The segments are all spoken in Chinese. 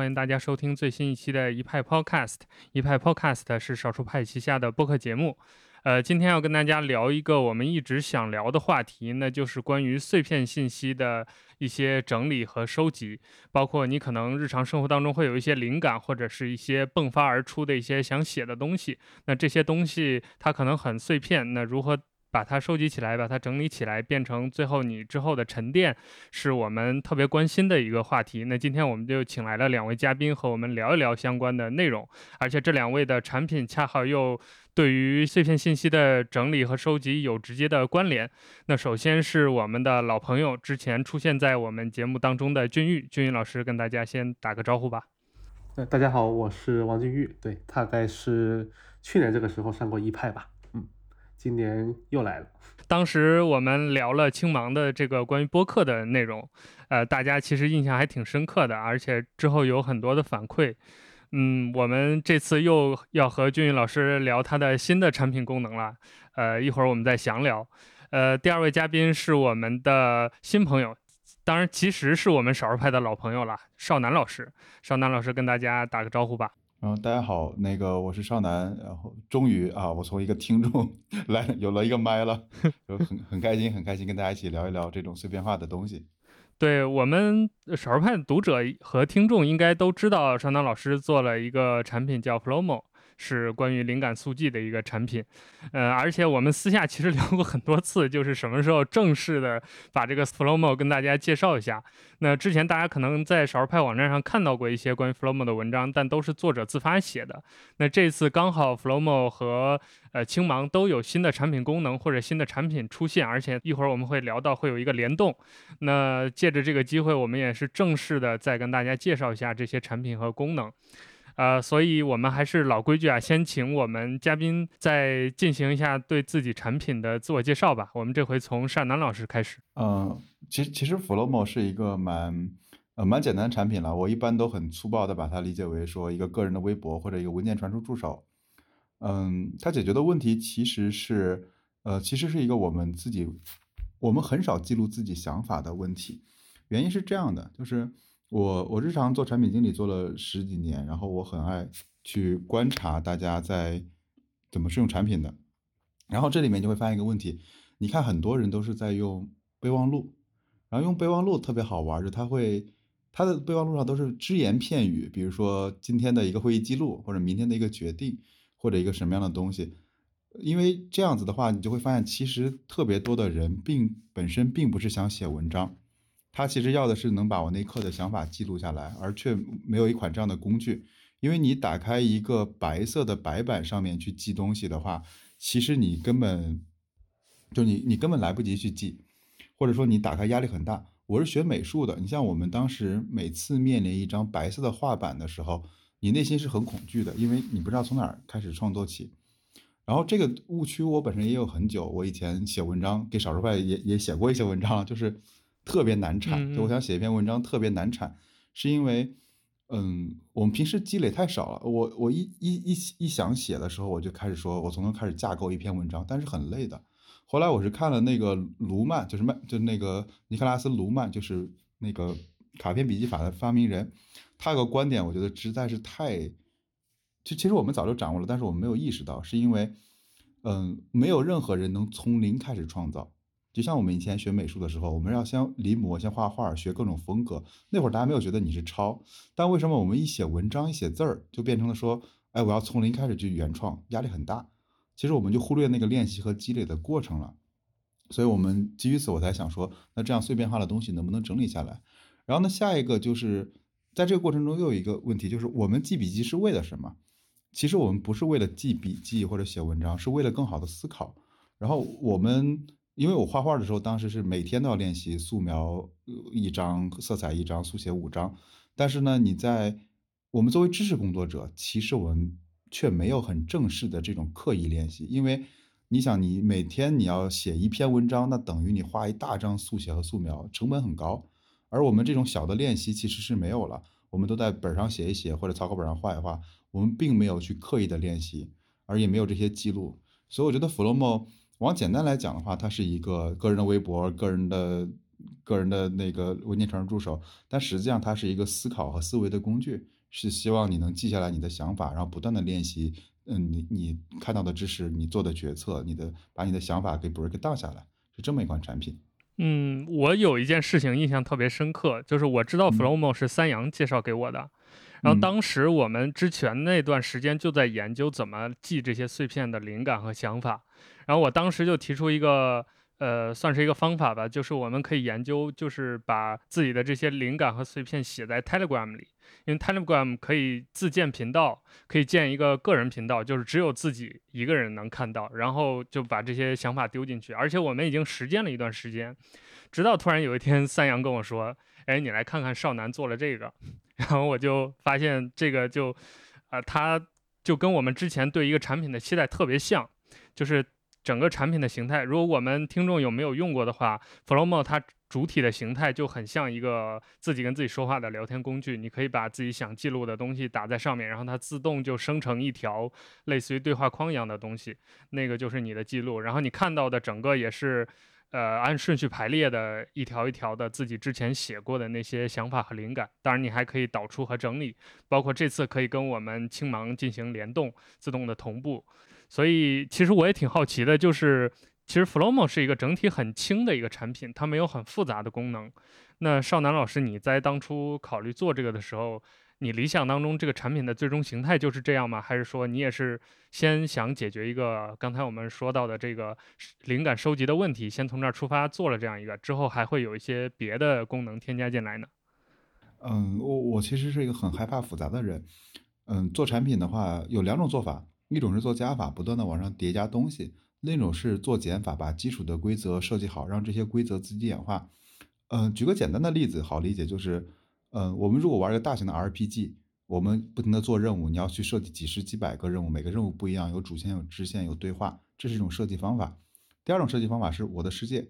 欢迎大家收听最新一期的一派 Podcast。一派 Podcast 是少数派旗下的播客节目。呃，今天要跟大家聊一个我们一直想聊的话题，那就是关于碎片信息的一些整理和收集，包括你可能日常生活当中会有一些灵感，或者是一些迸发而出的一些想写的东西。那这些东西它可能很碎片，那如何？把它收集起来，把它整理起来，变成最后你之后的沉淀，是我们特别关心的一个话题。那今天我们就请来了两位嘉宾和我们聊一聊相关的内容，而且这两位的产品恰好又对于碎片信息的整理和收集有直接的关联。那首先是我们的老朋友，之前出现在我们节目当中的俊玉，俊玉老师跟大家先打个招呼吧。呃大家好，我是王俊玉，对，大概是去年这个时候上过一派吧。今年又来了。当时我们聊了青芒的这个关于播客的内容，呃，大家其实印象还挺深刻的，而且之后有很多的反馈。嗯，我们这次又要和俊宇老师聊他的新的产品功能了。呃，一会儿我们再详聊。呃，第二位嘉宾是我们的新朋友，当然其实是我们少数派的老朋友了，少南老师。少南老师跟大家打个招呼吧。嗯，大家好，那个我是少南，然后终于啊，我从一个听众来有了一个麦了，就很很开心，很开心跟大家一起聊一聊这种碎片化的东西。对我们少数派的读者和听众应该都知道，少南老师做了一个产品叫 Flomo。是关于灵感速记的一个产品，呃，而且我们私下其实聊过很多次，就是什么时候正式的把这个 Flowmo 跟大家介绍一下。那之前大家可能在少数派网站上看到过一些关于 Flowmo 的文章，但都是作者自发写的。那这次刚好 Flowmo 和呃青芒都有新的产品功能或者新的产品出现，而且一会儿我们会聊到会有一个联动。那借着这个机会，我们也是正式的再跟大家介绍一下这些产品和功能。呃，所以我们还是老规矩啊，先请我们嘉宾再进行一下对自己产品的自我介绍吧。我们这回从单南老师开始。嗯，其实其实 Flomo 是一个蛮呃蛮简单的产品了。我一般都很粗暴的把它理解为说一个个人的微博或者一个文件传输助手。嗯，它解决的问题其实是呃其实是一个我们自己我们很少记录自己想法的问题。原因是这样的，就是。我我日常做产品经理做了十几年，然后我很爱去观察大家在怎么使用产品的，然后这里面就会发现一个问题，你看很多人都是在用备忘录，然后用备忘录特别好玩，就他会他的备忘录上都是只言片语，比如说今天的一个会议记录，或者明天的一个决定，或者一个什么样的东西，因为这样子的话，你就会发现其实特别多的人并本身并不是想写文章。他其实要的是能把我那刻的想法记录下来，而却没有一款这样的工具。因为你打开一个白色的白板上面去记东西的话，其实你根本就你你根本来不及去记，或者说你打开压力很大。我是学美术的，你像我们当时每次面临一张白色的画板的时候，你内心是很恐惧的，因为你不知道从哪儿开始创作起。然后这个误区我本身也有很久，我以前写文章给少数派也也写过一些文章，就是。特别难产，就我想写一篇文章特别难产，是因为，嗯，我们平时积累太少了。我我一一一一想写的时候，我就开始说，我从头开始架构一篇文章，但是很累的。后来我是看了那个卢曼，就是曼，就那个尼克拉斯卢曼，就是那个卡片笔记法的发明人，他有个观点，我觉得实在是太，就其实我们早就掌握了，但是我们没有意识到，是因为，嗯，没有任何人能从零开始创造。就像我们以前学美术的时候，我们要先临摹、先画画，学各种风格。那会儿大家没有觉得你是抄，但为什么我们一写文章、一写字儿，就变成了说，哎，我要从零开始去原创，压力很大。其实我们就忽略那个练习和积累的过程了。所以，我们基于此，我才想说，那这样碎片化的东西能不能整理下来？然后呢，下一个就是在这个过程中又有一个问题，就是我们记笔记是为了什么？其实我们不是为了记笔记或者写文章，是为了更好的思考。然后我们。因为我画画的时候，当时是每天都要练习素描一张、色彩一张、速写五张。但是呢，你在我们作为知识工作者，其实我们却没有很正式的这种刻意练习。因为你想，你每天你要写一篇文章，那等于你画一大张速写和素描，成本很高。而我们这种小的练习其实是没有了，我们都在本上写一写，或者草稿本上画一画，我们并没有去刻意的练习，而也没有这些记录。所以我觉得 Flomo。往简单来讲的话，它是一个个人的微博、个人的个人的那个文件传输助手，但实际上它是一个思考和思维的工具，是希望你能记下来你的想法，然后不断的练习。嗯，你你看到的知识，你做的决策，你的把你的想法给 break down 下来，是这么一款产品。嗯，我有一件事情印象特别深刻，就是我知道 Flowmo 是三阳介绍给我的，然后当时我们之前那段时间就在研究怎么记这些碎片的灵感和想法，然后我当时就提出一个。呃，算是一个方法吧，就是我们可以研究，就是把自己的这些灵感和碎片写在 Telegram 里，因为 Telegram 可以自建频道，可以建一个个人频道，就是只有自己一个人能看到，然后就把这些想法丢进去。而且我们已经实践了一段时间，直到突然有一天，三阳跟我说：“哎，你来看看少南做了这个。”然后我就发现这个就，啊，他就跟我们之前对一个产品的期待特别像，就是。整个产品的形态，如果我们听众有没有用过的话，Flowmo 它主体的形态就很像一个自己跟自己说话的聊天工具。你可以把自己想记录的东西打在上面，然后它自动就生成一条类似于对话框一样的东西，那个就是你的记录。然后你看到的整个也是，呃，按顺序排列的一条一条的自己之前写过的那些想法和灵感。当然，你还可以导出和整理，包括这次可以跟我们青芒进行联动，自动的同步。所以其实我也挺好奇的，就是其实 Flowmo 是一个整体很轻的一个产品，它没有很复杂的功能。那少南老师，你在当初考虑做这个的时候，你理想当中这个产品的最终形态就是这样吗？还是说你也是先想解决一个刚才我们说到的这个灵感收集的问题，先从这儿出发做了这样一个，之后还会有一些别的功能添加进来呢？嗯，我我其实是一个很害怕复杂的人。嗯，做产品的话有两种做法。一种是做加法，不断的往上叠加东西；另一种是做减法，把基础的规则设计好，让这些规则自己演化。嗯，举个简单的例子，好理解就是，嗯，我们如果玩一个大型的 RPG，我们不停的做任务，你要去设计几十几百个任务，每个任务不一样，有主线、有支线、有对话，这是一种设计方法。第二种设计方法是我的世界，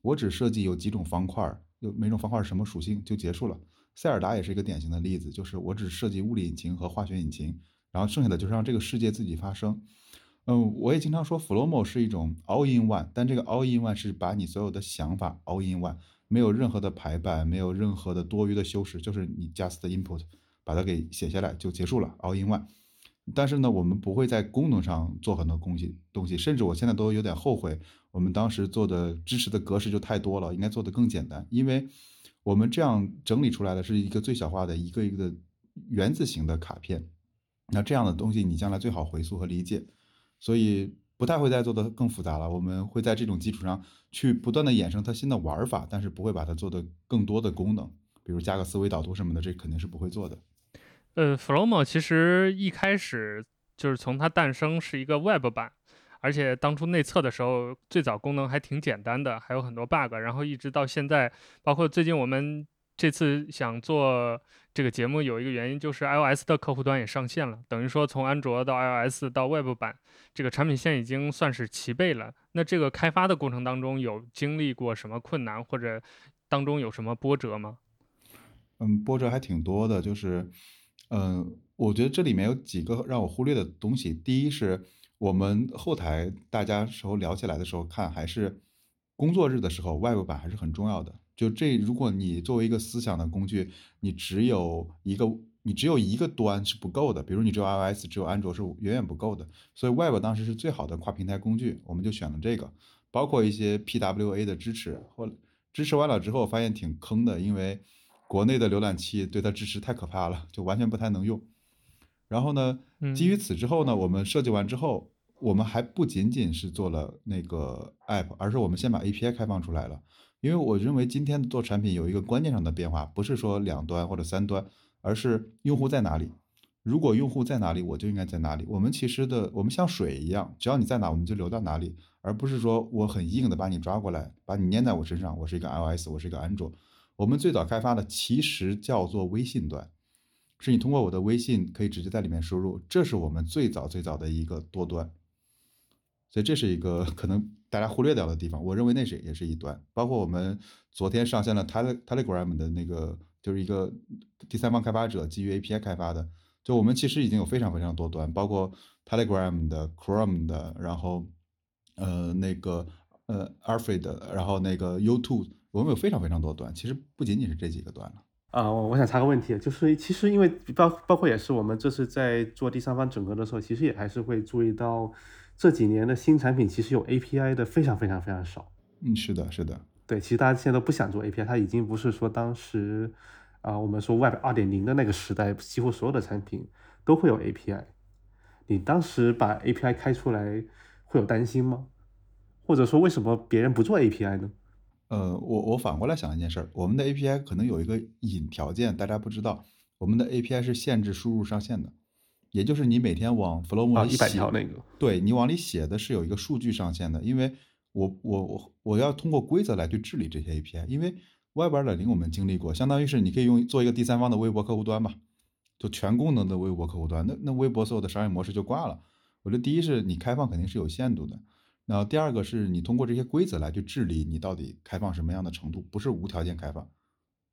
我只设计有几种方块，有每种方块是什么属性就结束了。塞尔达也是一个典型的例子，就是我只设计物理引擎和化学引擎。然后剩下的就是让这个世界自己发生。嗯，我也经常说，Flowmo 是一种 All in One，但这个 All in One 是把你所有的想法 All in One，没有任何的排版，没有任何的多余的修饰，就是你 Just Input，把它给写下来就结束了 All in One。但是呢，我们不会在功能上做很多东西，东西，甚至我现在都有点后悔，我们当时做的支持的格式就太多了，应该做的更简单，因为我们这样整理出来的是一个最小化的一个一个的原子型的卡片。那这样的东西你将来最好回溯和理解，所以不太会再做的更复杂了。我们会在这种基础上去不断的衍生它新的玩法，但是不会把它做的更多的功能，比如加个思维导图什么的，这肯定是不会做的。呃，Flomo 其实一开始就是从它诞生是一个 Web 版，而且当初内测的时候最早功能还挺简单的，还有很多 bug，然后一直到现在，包括最近我们。这次想做这个节目有一个原因，就是 iOS 的客户端也上线了，等于说从安卓到 iOS 到 Web 版，这个产品线已经算是齐备了。那这个开发的过程当中有经历过什么困难，或者当中有什么波折吗？嗯，波折还挺多的，就是，嗯，我觉得这里面有几个让我忽略的东西。第一是我们后台大家时候聊起来的时候看，还是工作日的时候，Web 版还是很重要的。就这，如果你作为一个思想的工具，你只有一个，你只有一个端是不够的。比如你只有 iOS，只有安卓是远远不够的。所以 Web 当时是最好的跨平台工具，我们就选了这个。包括一些 PWA 的支持，或支持完了之后发现挺坑的，因为国内的浏览器对它支持太可怕了，就完全不太能用。然后呢，基于此之后呢，我们设计完之后，我们还不仅仅是做了那个 App，而是我们先把 API 开放出来了。因为我认为今天做产品有一个观念上的变化，不是说两端或者三端，而是用户在哪里。如果用户在哪里，我就应该在哪里。我们其实的，我们像水一样，只要你在哪，我们就流到哪里，而不是说我很硬的把你抓过来，把你粘在我身上。我是一个 iOS，我是一个安卓。我们最早开发的其实叫做微信端，是你通过我的微信可以直接在里面输入，这是我们最早最早的一个多端。所以这是一个可能大家忽略掉的地方，我认为那是也是一端。包括我们昨天上线了 Tele Telegram 的那个，就是一个第三方开发者基于 API 开发的。就我们其实已经有非常非常多端，包括 Telegram 的、Chrome 的，然后呃那个呃 Alfred，然后那个 YouTube，我们有非常非常多端。其实不仅仅是这几个端了。啊，我我想插个问题，就是其实因为包包括也是我们这次在做第三方整合的时候，其实也还是会注意到这几年的新产品其实有 API 的非常非常非常少。嗯，是的，是的。对，其实大家现在都不想做 API，它已经不是说当时啊我们说 Web 二点零的那个时代，几乎所有的产品都会有 API。你当时把 API 开出来会有担心吗？或者说为什么别人不做 API 呢？呃，我我反过来想一件事儿，我们的 API 可能有一个隐条件，大家不知道，我们的 API 是限制输入上限的，也就是你每天往 Flow 里写，一百条那个，对你往里写的是有一个数据上限的，因为我我我我要通过规则来去治理这些 API，因为 Web 二点零我们经历过，相当于是你可以用做一个第三方的微博客户端嘛，就全功能的微博客户端，那那微博所有的商业模式就挂了。我觉得第一是你开放肯定是有限度的。然后第二个是你通过这些规则来去治理你到底开放什么样的程度，不是无条件开放。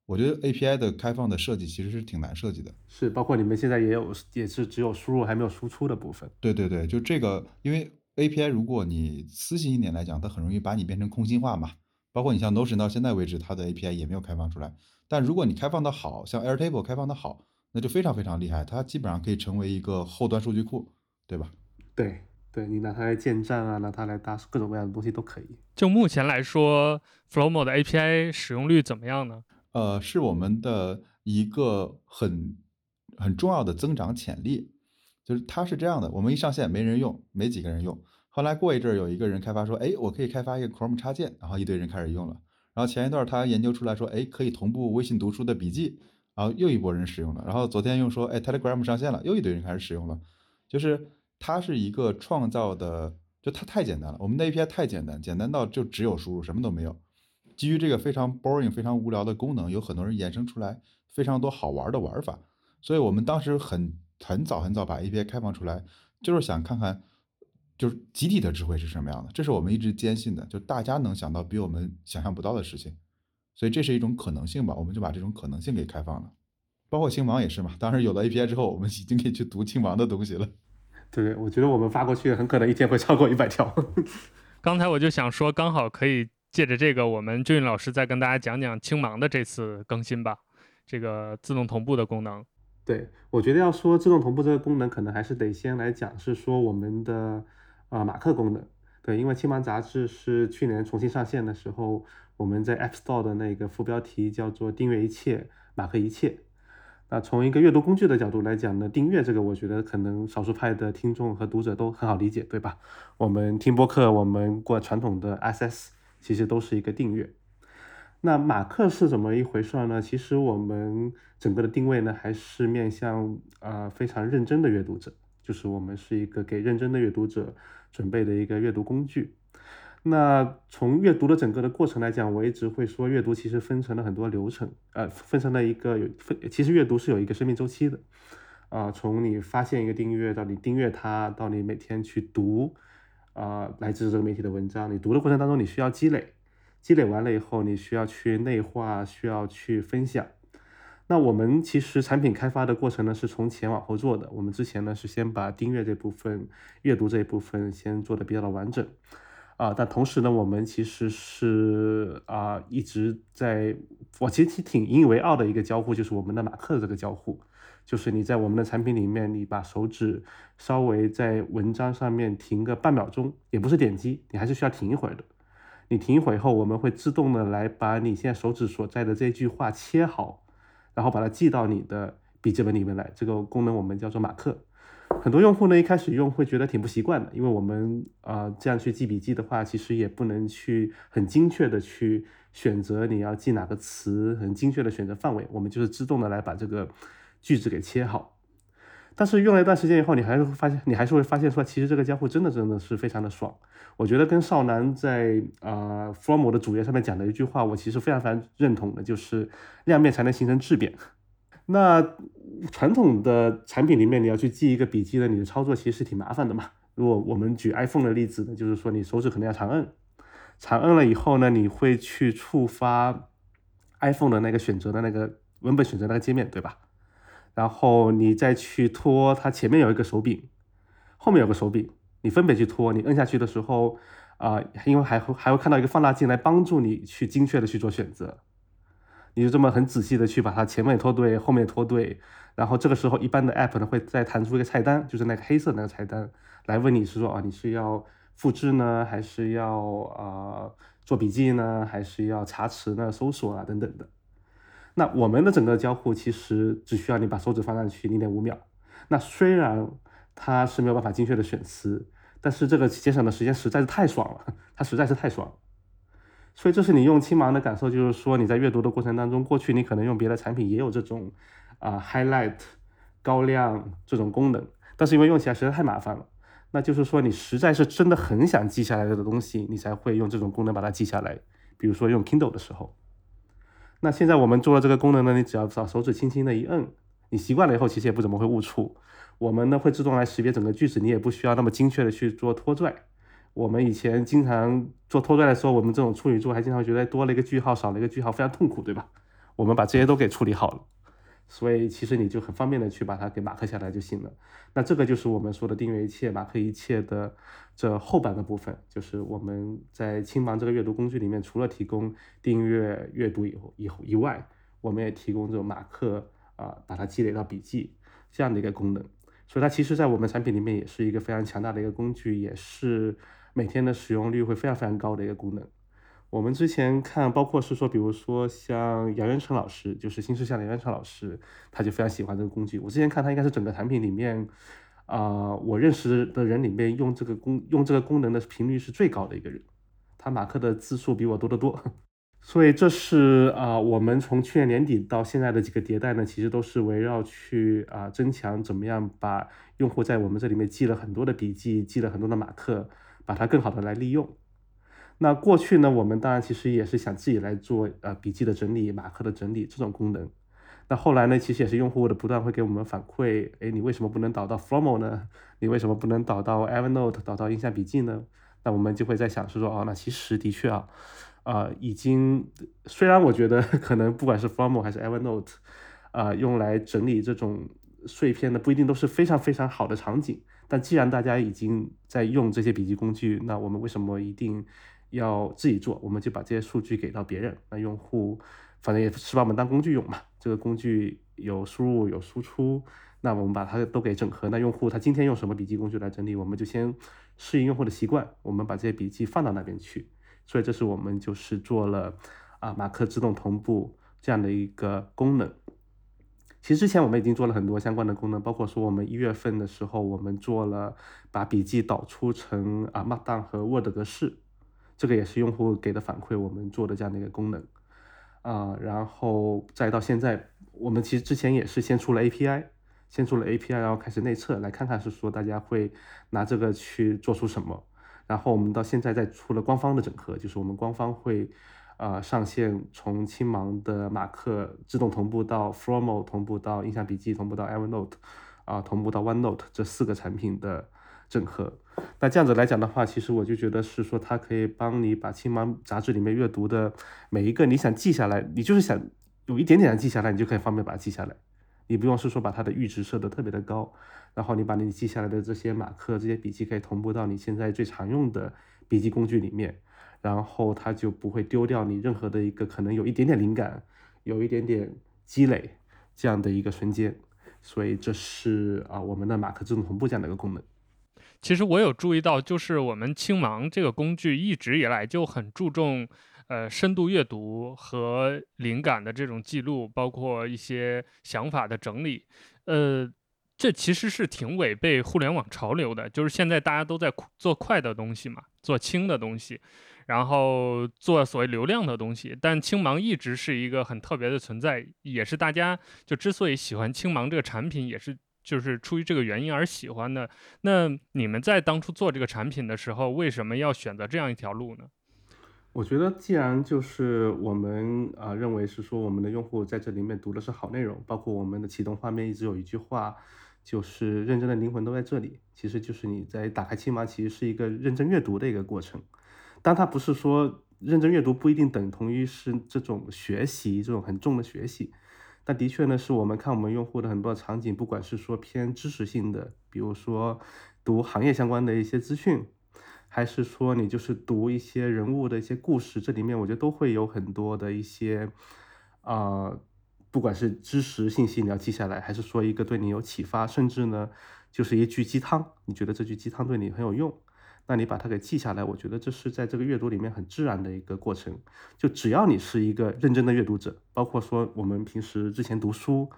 我觉得 API 的开放的设计其实是挺难设计的。是，包括你们现在也有，也是只有输入还没有输出的部分。对对对，就这个，因为 API 如果你私信一点来讲，它很容易把你变成空心化嘛。包括你像 Notion 到现在为止，它的 API 也没有开放出来。但如果你开放的好，像 Airtable 开放的好，那就非常非常厉害，它基本上可以成为一个后端数据库，对吧？对。对你拿它来建站啊，拿它来搭各种各样的东西都可以。就目前来说，Flowmo 的 API 使用率怎么样呢？呃，是我们的一个很很重要的增长潜力。就是它是这样的，我们一上线没人用，没几个人用。后来过一阵儿，有一个人开发说，哎，我可以开发一个 Chrome 插件，然后一堆人开始用了。然后前一段他研究出来说，哎，可以同步微信读书的笔记，然后又一波人使用了。然后昨天又说，哎，Telegram 上线了，又一堆人开始使用了，就是。它是一个创造的，就它太简单了。我们的 API 太简单，简单到就只有输入，什么都没有。基于这个非常 boring、非常无聊的功能，有很多人衍生出来非常多好玩的玩法。所以我们当时很很早很早把 API 开放出来，就是想看看，就是集体的智慧是什么样的。这是我们一直坚信的，就大家能想到比我们想象不到的事情。所以这是一种可能性吧，我们就把这种可能性给开放了。包括青芒也是嘛，当时有了 API 之后，我们已经可以去读青芒的东西了。对，我觉得我们发过去很可能一天会超过一百条。刚才我就想说，刚好可以借着这个，我们俊老师再跟大家讲讲青芒的这次更新吧，这个自动同步的功能。对，我觉得要说自动同步这个功能，可能还是得先来讲，是说我们的啊马克功能。对，因为青芒杂志是去年重新上线的时候，我们在 App Store 的那个副标题叫做“订阅一切，马克一切”。那从一个阅读工具的角度来讲呢，订阅这个，我觉得可能少数派的听众和读者都很好理解，对吧？我们听播客，我们过传统的 SS，其实都是一个订阅。那马克是怎么一回事呢？其实我们整个的定位呢，还是面向啊非常认真的阅读者，就是我们是一个给认真的阅读者准备的一个阅读工具。那从阅读的整个的过程来讲，我一直会说，阅读其实分成了很多流程，呃，分成了一个有分，其实阅读是有一个生命周期的，啊，从你发现一个订阅到你订阅它，到你每天去读，啊，来自这个媒体的文章，你读的过程当中你需要积累，积累完了以后你需要去内化，需要去分享。那我们其实产品开发的过程呢，是从前往后做的。我们之前呢是先把订阅这部分、阅读这一部分先做的比较的完整。啊，但同时呢，我们其实是啊一直在，我其实挺引以为傲的一个交互，就是我们的马克的这个交互，就是你在我们的产品里面，你把手指稍微在文章上面停个半秒钟，也不是点击，你还是需要停一会儿的。你停一会儿以后，我们会自动的来把你现在手指所在的这句话切好，然后把它记到你的笔记本里面来。这个功能我们叫做马克。很多用户呢一开始用会觉得挺不习惯的，因为我们啊这样去记笔记的话，其实也不能去很精确的去选择你要记哪个词，很精确的选择范围，我们就是自动的来把这个句子给切好。但是用了一段时间以后，你还是会发现，你还是会发现说，其实这个交互真的真的是非常的爽。我觉得跟少南在啊 From 的主页上面讲的一句话，我其实非常非常认同的，就是量变才能形成质变。那传统的产品里面，你要去记一个笔记呢，你的操作其实是挺麻烦的嘛。如果我们举 iPhone 的例子呢，就是说你手指可能要长摁，长摁了以后呢，你会去触发 iPhone 的那个选择的那个文本选择那个界面，对吧？然后你再去拖它前面有一个手柄，后面有个手柄，你分别去拖，你摁下去的时候啊，因为还会还会看到一个放大镜来帮助你去精确的去做选择。你就这么很仔细的去把它前面拖对，后面拖对，然后这个时候一般的 app 呢会再弹出一个菜单，就是那个黑色那个菜单，来问你是说啊你是要复制呢，还是要啊做笔记呢，还是要查词呢、搜索啊等等的。那我们的整个交互其实只需要你把手指放上去零点五秒。那虽然它是没有办法精确的选词，但是这个节省的时间实在是太爽了，它实在是太爽。所以这是你用青芒的感受，就是说你在阅读的过程当中，过去你可能用别的产品也有这种啊 highlight 高亮这种功能，但是因为用起来实在太麻烦了，那就是说你实在是真的很想记下来的东西，你才会用这种功能把它记下来。比如说用 Kindle 的时候，那现在我们做了这个功能呢，你只要把手指轻轻的一摁，你习惯了以后，其实也不怎么会误触。我们呢会自动来识别整个句子，你也不需要那么精确的去做拖拽。我们以前经常做拖拽的时候，我们这种处女座还经常觉得多了一个句号，少了一个句号，非常痛苦，对吧？我们把这些都给处理好了，所以其实你就很方便的去把它给马克下来就行了。那这个就是我们说的订阅一切、马克一切的这后半个部分，就是我们在青芒这个阅读工具里面，除了提供订阅阅读以以以外，我们也提供这种马克啊，把它积累到笔记这样的一个功能。所以它其实在我们产品里面也是一个非常强大的一个工具，也是。每天的使用率会非常非常高的一个功能。我们之前看，包括是说，比如说像杨元成老师，就是新世相的杨元成老师，他就非常喜欢这个工具。我之前看他应该是整个产品里面，啊，我认识的人里面用这个功用这个功能的频率是最高的一个人。他马克的字数比我多得多。所以这是啊，我们从去年年底到现在的几个迭代呢，其实都是围绕去啊增强怎么样把用户在我们这里面记了很多的笔记，记了很多的马克。把它更好的来利用。那过去呢，我们当然其实也是想自己来做呃笔记的整理、马克的整理这种功能。那后来呢，其实也是用户的不断会给我们反馈，哎，你为什么不能导到 Flomo 呢？你为什么不能导到 Evernote、导到印象笔记呢？那我们就会在想是说，哦，那其实的确啊，啊，已经虽然我觉得 可能不管是 Flomo 还是 Evernote，啊，用来整理这种碎片的不一定都是非常非常好的场景。但既然大家已经在用这些笔记工具，那我们为什么一定要自己做？我们就把这些数据给到别人，那用户反正也是把我们当工具用嘛。这个工具有输入有输出，那我们把它都给整合。那用户他今天用什么笔记工具来整理，我们就先适应用户的习惯，我们把这些笔记放到那边去。所以这是我们就是做了啊马克自动同步这样的一个功能。其实之前我们已经做了很多相关的功能，包括说我们一月份的时候，我们做了把笔记导出成啊 Markdown 和 Word 格式，这个也是用户给的反馈，我们做的这样的一个功能啊。然后再到现在，我们其实之前也是先出了 API，先出了 API，然后开始内测，来看看是说大家会拿这个去做出什么。然后我们到现在再出了官方的整合，就是我们官方会。呃，上线从青芒的马克自动同步到 Formo 同步到印象笔记，同步到 Evernote，啊，同步到 OneNote 这四个产品的整合。那这样子来讲的话，其实我就觉得是说，它可以帮你把青芒杂志里面阅读的每一个你想记下来，你就是想有一点点想记下来，你就可以方便把它记下来。你不用是说把它的阈值设的特别的高，然后你把你记下来的这些马克、这些笔记可以同步到你现在最常用的笔记工具里面。然后它就不会丢掉你任何的一个可能有一点点灵感，有一点点积累这样的一个瞬间，所以这是啊我们的马克自动同步这样的一个功能。其实我有注意到，就是我们青芒这个工具一直以来就很注重呃深度阅读和灵感的这种记录，包括一些想法的整理，呃。这其实是挺违背互联网潮流的，就是现在大家都在做快的东西嘛，做轻的东西。然后做所谓流量的东西，但青芒一直是一个很特别的存在，也是大家就之所以喜欢青芒这个产品，也是就是出于这个原因而喜欢的。那你们在当初做这个产品的时候，为什么要选择这样一条路呢？我觉得，既然就是我们啊认为是说我们的用户在这里面读的是好内容，包括我们的启动画面一直有一句话，就是认真的灵魂都在这里，其实就是你在打开青芒，其实是一个认真阅读的一个过程。但它不是说认真阅读不一定等同于是这种学习，这种很重的学习。但的确呢，是我们看我们用户的很多场景，不管是说偏知识性的，比如说读行业相关的一些资讯，还是说你就是读一些人物的一些故事，这里面我觉得都会有很多的一些啊、不管是知识信息你要记下来，还是说一个对你有启发，甚至呢就是一句鸡汤，你觉得这句鸡汤对你很有用，那你把它给记下来，我觉得这是在这个阅读里面很自然的一个过程。就只要你是一个认真的阅读者，包括说我们平时之前读书。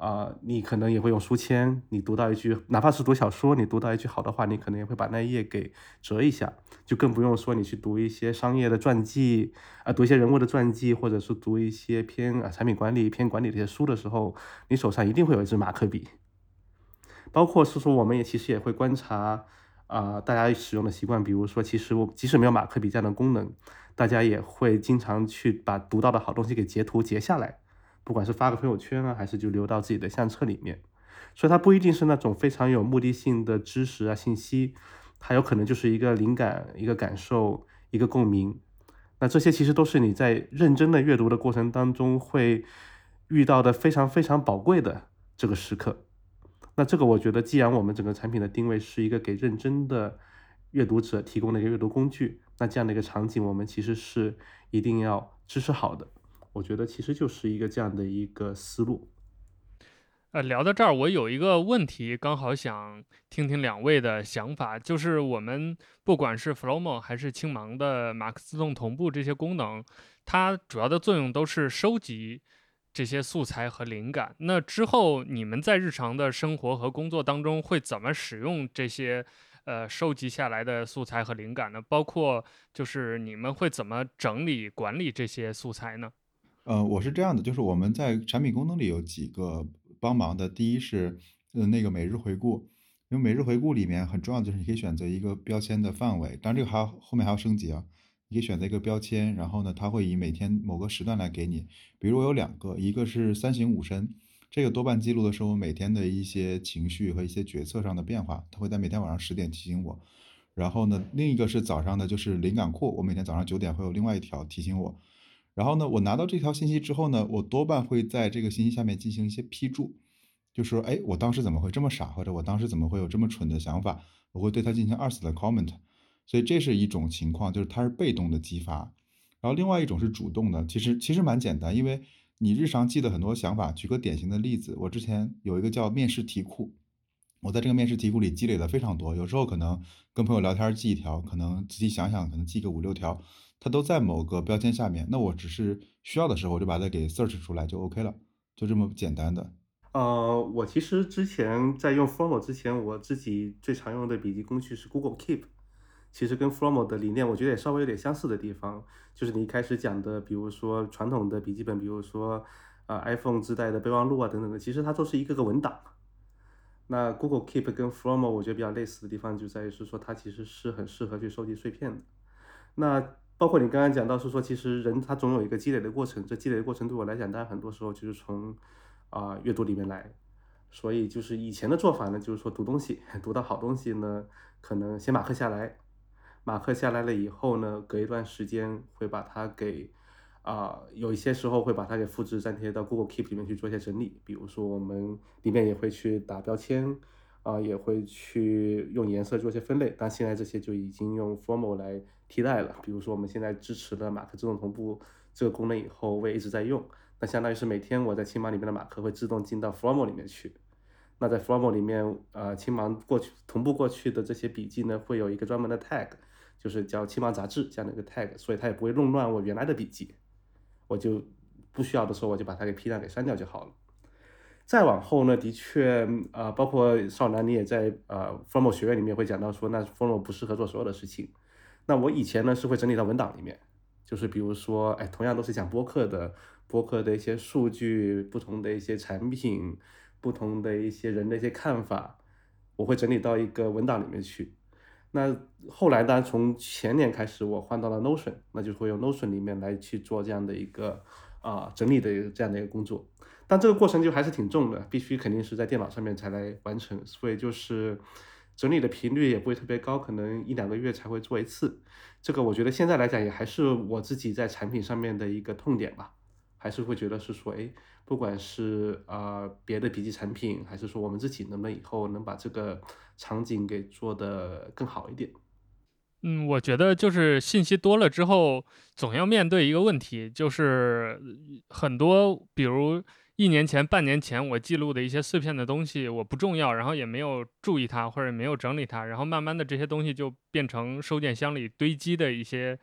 啊、你可能也会用书签，你读到一句，哪怕是读小说，你读到一句好的话，你可能也会把那一页给折一下，就更不用说你去读一些商业的传记，啊、读一些人物的传记，或者是读一些偏啊产品管理、偏管理的一些书的时候，你手上一定会有一支马克笔。包括是说，我们也其实也会观察啊、大家使用的习惯，比如说，其实我即使没有马克笔这样的功能，大家也会经常去把读到的好东西给截图截下来。不管是发个朋友圈啊，还是就留到自己的相册里面，所以它不一定是那种非常有目的性的知识啊信息，它有可能就是一个灵感、一个感受、一个共鸣。那这些其实都是你在认真的阅读的过程当中会遇到的非常非常宝贵的这个时刻。那这个我觉得，既然我们整个产品的定位是一个给认真的阅读者提供的一个阅读工具，那这样的一个场景，我们其实是一定要支持好的。我觉得其实就是一个这样的一个思路。呃，聊到这儿，我有一个问题，刚好想听听两位的想法，就是我们不管是 Flomo 还是青芒的马克自动同步这些功能，它主要的作用都是收集这些素材和灵感。那之后你们在日常的生活和工作当中会怎么使用这些呃收集下来的素材和灵感呢？包括就是你们会怎么整理管理这些素材呢？呃，我是这样的，就是我们在产品功能里有几个帮忙的。第一是呃那个每日回顾，因为每日回顾里面很重要的就是你可以选择一个标签的范围，当然这个还要后面还要升级啊。你可以选择一个标签，然后呢，它会以每天某个时段来给你。比如我有两个，一个是三省吾身，这个多半记录的是我每天的一些情绪和一些决策上的变化，它会在每天晚上十点提醒我。然后呢，另一个是早上的，就是灵感库，我每天早上九点会有另外一条提醒我。然后呢，我拿到这条信息之后呢，我多半会在这个信息下面进行一些批注，就说，哎，我当时怎么会这么傻，或者我当时怎么会有这么蠢的想法，我会对它进行二次的 comment。所以这是一种情况，就是它是被动的激发。然后另外一种是主动的，其实其实蛮简单，因为你日常记的很多想法。举个典型的例子，我之前有一个叫面试题库，我在这个面试题库里积累的非常多，有时候可能跟朋友聊天记一条，可能仔细想想可能记个五六条。它都在某个标签下面，那我只是需要的时候我就把它给 search 出来就 OK 了，就这么简单的。呃，我其实之前在用 Flomo 之前，我自己最常用的笔记工具是 Google Keep。其实跟 Flomo 的理念，我觉得也稍微有点相似的地方，就是你一开始讲的，比如说传统的笔记本，比如说啊、呃 iPhone 自带的备忘录啊等等的，其实它都是一个个文档。那 Google Keep 跟 Flomo 我觉得比较类似的地方就在于是说，它其实是很适合去收集碎片的。那包括你刚刚讲到是说，其实人他总有一个积累的过程，这积累的过程对我来讲，当然很多时候就是从啊、阅读里面来。所以就是以前的做法呢，就是说读东西，读到好东西呢，可能先马克下来，马克下来了以后呢，隔一段时间会把它给啊、有一些时候会把它给复制粘贴到 Google Keep 里面去做一些整理，比如说我们里面也会去打标签，啊、也会去用颜色做一些分类，但现在这些就已经用 Flomo 来替代了。比如说我们现在支持了马克自动同步这个功能以后，我也一直在用，那相当于是每天我在青芒里面的马克会自动进到 Flomo 里面去。那在 Flomo 里面，呃，青芒过去同步过去的这些笔记呢，会有一个专门的 tag，就是叫青芒杂志这样的一个 tag，所以它也不会弄乱我原来的笔记，我就不需要的时候我就把它给批量给删掉就好了。再往后呢，的确，呃，包括少南你也在呃 Flomo 学院里面会讲到说，那 Flomo 不适合做所有的事情。那我以前呢是会整理到文档里面，就是比如说，哎，同样都是讲播客的，播客的一些数据，不同的一些产品，不同的一些人的一些看法，我会整理到一个文档里面去。那后来呢，从前年开始，我换到了 Notion，那就会用 Notion 里面来去做这样的一个啊、整理的这样的一个工作。但这个过程就还是挺重的，必须肯定是在电脑上面才来完成，所以就是整理的频率也不会特别高，可能一两个月才会做一次。这个我觉得现在来讲也还是我自己在产品上面的一个痛点吧，还是会觉得是说，哎，不管是啊、呃别的笔记产品，还是说我们自己能不能以后能把这个场景给做得更好一点。嗯，我觉得就是信息多了之后，总要面对一个问题，就是很多，比如一年前、半年前我记录的一些碎片的东西，我不重要，然后也没有注意它，或者没有整理它，然后慢慢的这些东西就变成收件箱里堆积的一些，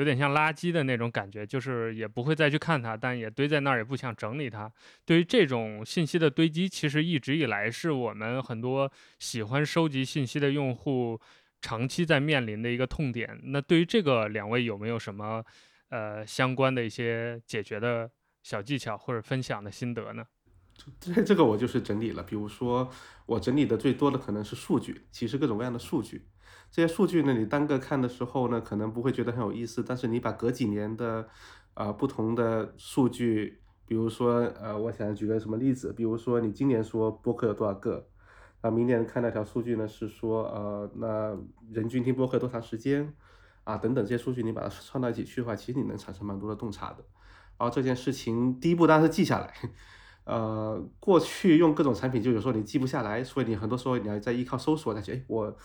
有点像垃圾的那种感觉，就是也不会再去看它，但也堆在那儿，也不想整理它。对于这种信息的堆积，其实一直以来是我们很多喜欢收集信息的用户。长期在面临的一个痛点，那对于这个两位有没有什么呃相关的一些解决的小技巧或者分享的心得呢？这这个我就是整理了，比如说我整理的最多的可能是数据，其实各种各样的数据，这些数据呢，你单个看的时候呢，可能不会觉得很有意思，但是你把隔几年的啊不同的数据，比如说呃，我想举个什么例子，比如说你今年说播客有多少个？啊，明年看那条数据呢，是说，呃，那人均听播客多长时间，啊，等等这些数据，你把它串到一起去的话，其实你能产生蛮多的洞察的。然后这件事情，第一步当然是记下来。呃，过去用各种产品，就有时候你记不下来，所以你很多时候你要再依靠搜索再去。哎，我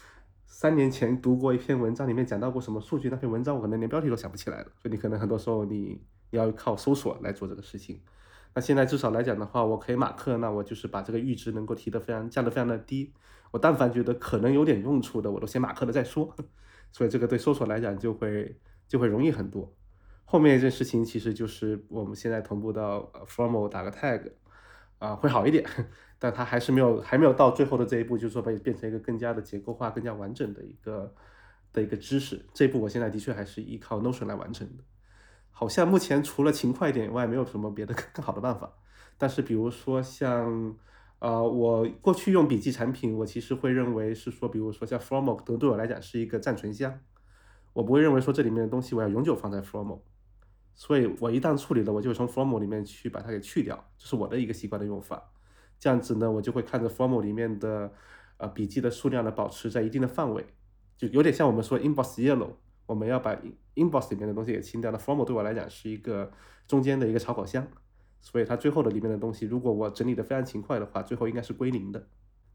三年前读过一篇文章，里面讲到过什么数据，那篇文章我可能连标题都想不起来了。所以你可能很多时候你要靠搜索来做这个事情。那现在至少来讲的话，我可以马克，那我就是把这个阈值能够提得非常降得非常的低。我但凡觉得可能有点用处的，我都先马克了再说。所以这个对搜索来讲就会就会容易很多。后面一件事情其实就是我们现在同步到 formal 打个 tag 啊会好一点，但它还是没有还没有到最后的这一步，就是说被变成一个更加的结构化、更加完整的一个的一个知识。这一步我现在的确还是依靠 Notion 来完成的。好像目前除了勤快一点以外，没有什么别的 更好的办法。但是比如说像，呃，我过去用笔记产品，我其实会认为是说，比如说像 Formal，可能对我来讲是一个暂存箱，我不会认为说这里面的东西我要永久放在 Formal，所以我一旦处理了，我就从 Formal 里面去把它给去掉，这是我的一个习惯的用法。这样子呢，我就会看着 Formal 里面的呃笔记的数量呢保持在一定的范围，就有点像我们说 Inbox Yellow。我们要把 inbox 里面的东西给清掉。那 formal 对我来讲是一个中间的一个草稿箱，所以它最后的里面的东西，如果我整理的非常勤快的话，最后应该是归零的。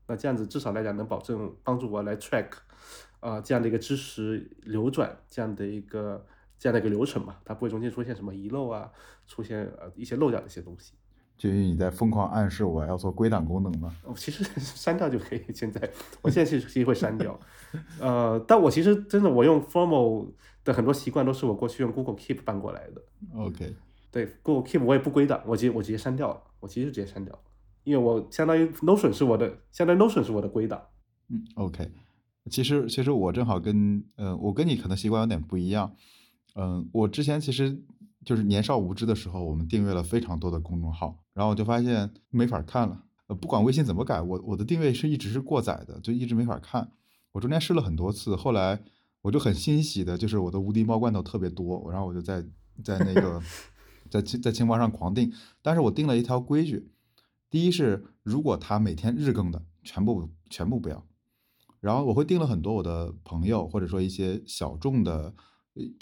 那这样子至少来讲能保证帮助我来 track 啊这样的一个知识流转这样的一个这样的一个流程嘛，它不会中间出现什么遗漏啊，出现呃一些漏掉的一些东西。就你在疯狂暗示我要做归档功能吗？我，其实 删掉就可以。现在我现在其实其实会删掉，呃，但我其实真的我用 Formal 的很多习惯都是我过去用 Google Keep 搬过来的。OK，对，Google Keep 我也不归档，我直接我直接删掉了，我其实直接删掉了，因为我相当于 Notion 是我的，相当于 Notion 是我的归档。嗯，OK，其实其实我正好跟呃我跟你可能习惯有点不一样，嗯，我之前其实。就是年少无知的时候，我们订阅了非常多的公众号，然后我就发现没法看了。呃，不管微信怎么改，我我的定位是一直是过载的，就一直没法看。我中间试了很多次，后来我就很欣喜的，就是我的无敌猫罐头特别多，然后我就在在那个 在青在青蛙上狂订。但是我定了一条规矩，第一是如果他每天日更的，全部全部不要。然后我会订了很多我的朋友或者说一些小众的。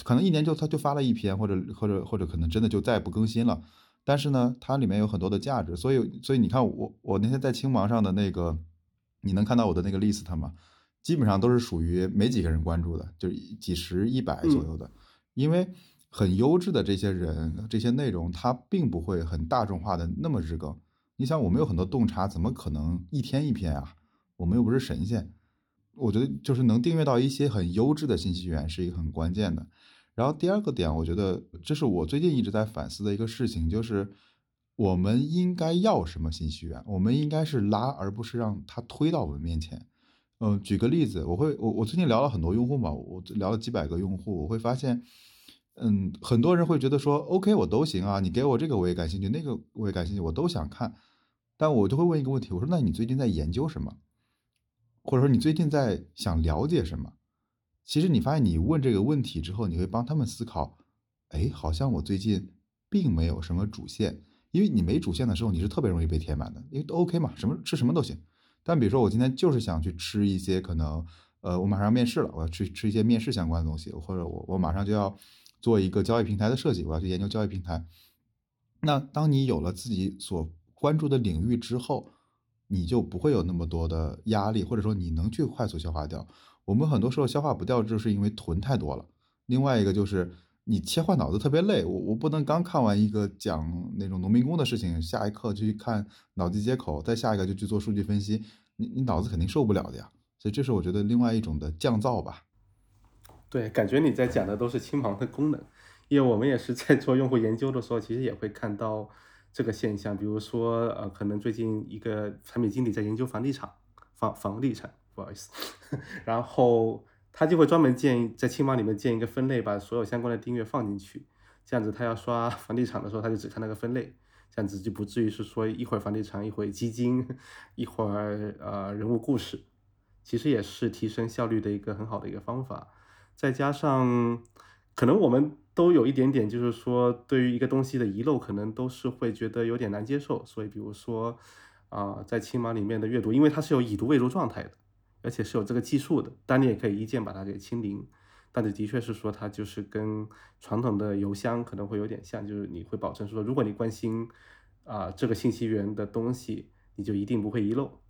可能一年就他就发了一篇，或者或者或者可能真的就再也不更新了。但是呢，它里面有很多的价值，所以所以你看我我那天在青芒上的那个，你能看到我的那个 list 吗？基本上都是属于没几个人关注的，就是几十一百左右的。因为很优质的这些人，这些内容它并不会很大众化的那么日更。你想，我们有很多洞察，怎么可能一天一篇啊？我们又不是神仙。我觉得就是能订阅到一些很优质的信息源是一个很关键的。然后第二个点，我觉得这是我最近一直在反思的一个事情，就是我们应该要什么信息源？我们应该是拉，而不是让它推到我们面前。嗯，举个例子，我会我我最近聊了很多用户嘛，我聊了几百个用户，我会发现，嗯，很多人会觉得说，OK，我都行啊，你给我这个我也感兴趣，那个我也感兴趣，我都想看。但我就会问一个问题，我说，那你最近在研究什么？或者说你最近在想了解什么？其实你发现你问这个问题之后，你会帮他们思考。哎，好像我最近并没有什么主线，因为你没主线的时候，你是特别容易被填满的。因为都 OK 嘛，什么吃什么都行。但比如说我今天就是想去吃一些可能，呃，我马上要面试了，我要去吃一些面试相关的东西，或者我我马上就要做一个交易平台的设计，我要去研究交易平台。那当你有了自己所关注的领域之后，你就不会有那么多的压力，或者说你能去快速消化掉。我们很多时候消化不掉，就是因为囤太多了。另外一个就是你切换脑子特别累，我我不能刚看完一个讲那种农民工的事情，下一刻就去看脑机接口，再下一个就去做数据分析，你你脑子肯定受不了的呀。所以这是我觉得另外一种的降噪吧。对，感觉你在讲的都是轻芒的功能，因为我们也是在做用户研究的时候，其实也会看到这个现象。比如说，呃，可能最近一个产品经理在研究房地产，房房地产，不好意思，然后他就会专门建在青芒里面建一个分类，把所有相关的订阅放进去，这样子他要刷 房地产的时候，他就只看那个分类，这样子就不至于是说一会儿房地产，一会儿基金，一会儿呃人物故事，其实也是提升效率的一个很好的一个方法。再加上，可能我们都有一点点，就是说对于一个东西的遗漏，可能都是会觉得有点难接受。所以，比如说，啊，在青芒里面的阅读，因为它是有已读未读状态的，而且是有这个技术的，当然你也可以一键把它给清零。但是，的确是说它就是跟传统的邮箱可能会有点像，就是你会保证说，如果你关心啊这个信息源的东西，你就一定不会遗漏。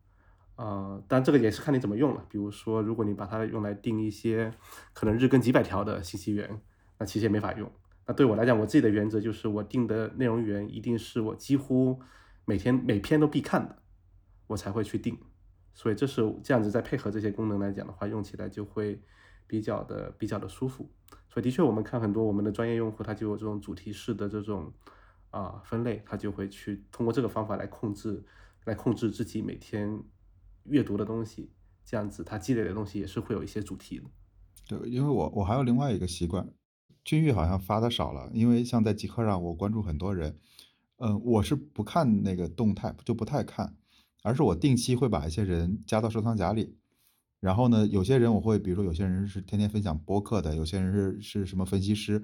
呃，但这个也是看你怎么用了。比如说，如果你把它用来定一些可能日更几百条的信息源，那其实也没法用。那对我来讲，我自己的原则就是，我定的内容源一定是我几乎每天每篇都必看的，我才会去定。所以这是这样子，再配合这些功能来讲的话，用起来就会比较的比较的舒服。所以的确，我们看很多我们的专业用户，他就有这种主题式的这种啊分类，他就会去通过这个方法来控制，来控制自己每天。阅读的东西，这样子，他积累的东西也是会有一些主题的。对，因为我我还有另外一个习惯，君玉好像发的少了，因为像在极客上，我关注很多人，嗯，我是不看那个动态，就不太看，而是我定期会把一些人加到收藏夹里。然后呢，有些人我会，比如说有些人是天天分享播客的，有些人是是什么分析师，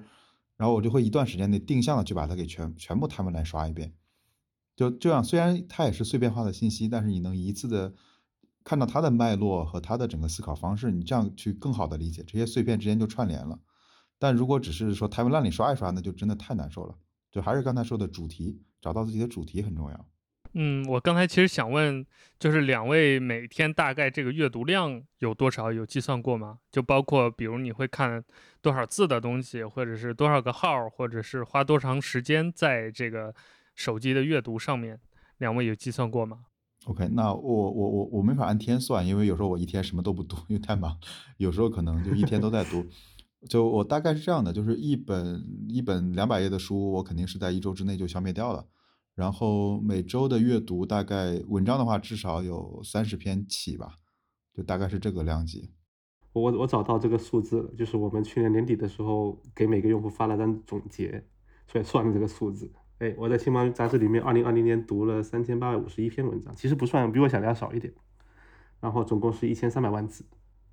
然后我就会一段时间内定向的去把它给全全部他们来刷一遍。就这样，虽然它也是碎片化的信息，但是你能一次的。看到它的脉络和它的整个思考方式，你这样去更好的理解这些碎片之间就串联了。但如果只是说台湾烂里刷一刷，那就真的太难受了。就还是刚才说的主题，找到自己的主题很重要。嗯，我刚才其实想问，就是两位每天大概这个阅读量有多少？有计算过吗？就包括比如你会看多少字的东西，或者是多少个号，或者是花多长时间在这个手机的阅读上面，两位有计算过吗？OK，那我我我我没法按天算，因为有时候我一天什么都不读，因为太忙。有时候可能就一天都在读。就我大概是这样的，就是一本一本两百页的书，我肯定是在一周之内就消灭掉了。然后每周的阅读大概文章的话，至少有三十篇起吧，就大概是这个量级。我我找到这个数字，就是我们去年年底的时候给每个用户发了张总结，所以算的这个数字。哎，我在《青芒》杂志里面，二零二零年读了三千八百五十一篇文章，其实不算，比我想的要少一点。然后总共是一千三百万字，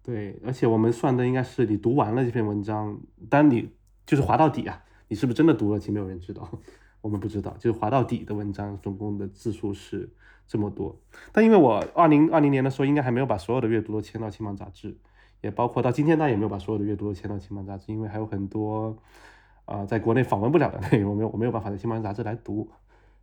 对，而且我们算的应该是你读完了这篇文章，当你就是滑到底啊，你是不是真的读了？其实没有人知道，我们不知道，就是滑到底的文章总共的字数是这么多。但因为我二零二零年的时候，应该还没有把所有的阅读都签到《青芒》杂志，也包括到今天，他也没有把所有的阅读都签到《青芒》杂志，因为还有很多。啊，在国内访问不了的内容，没有我没有办法在《新芒杂志》来读，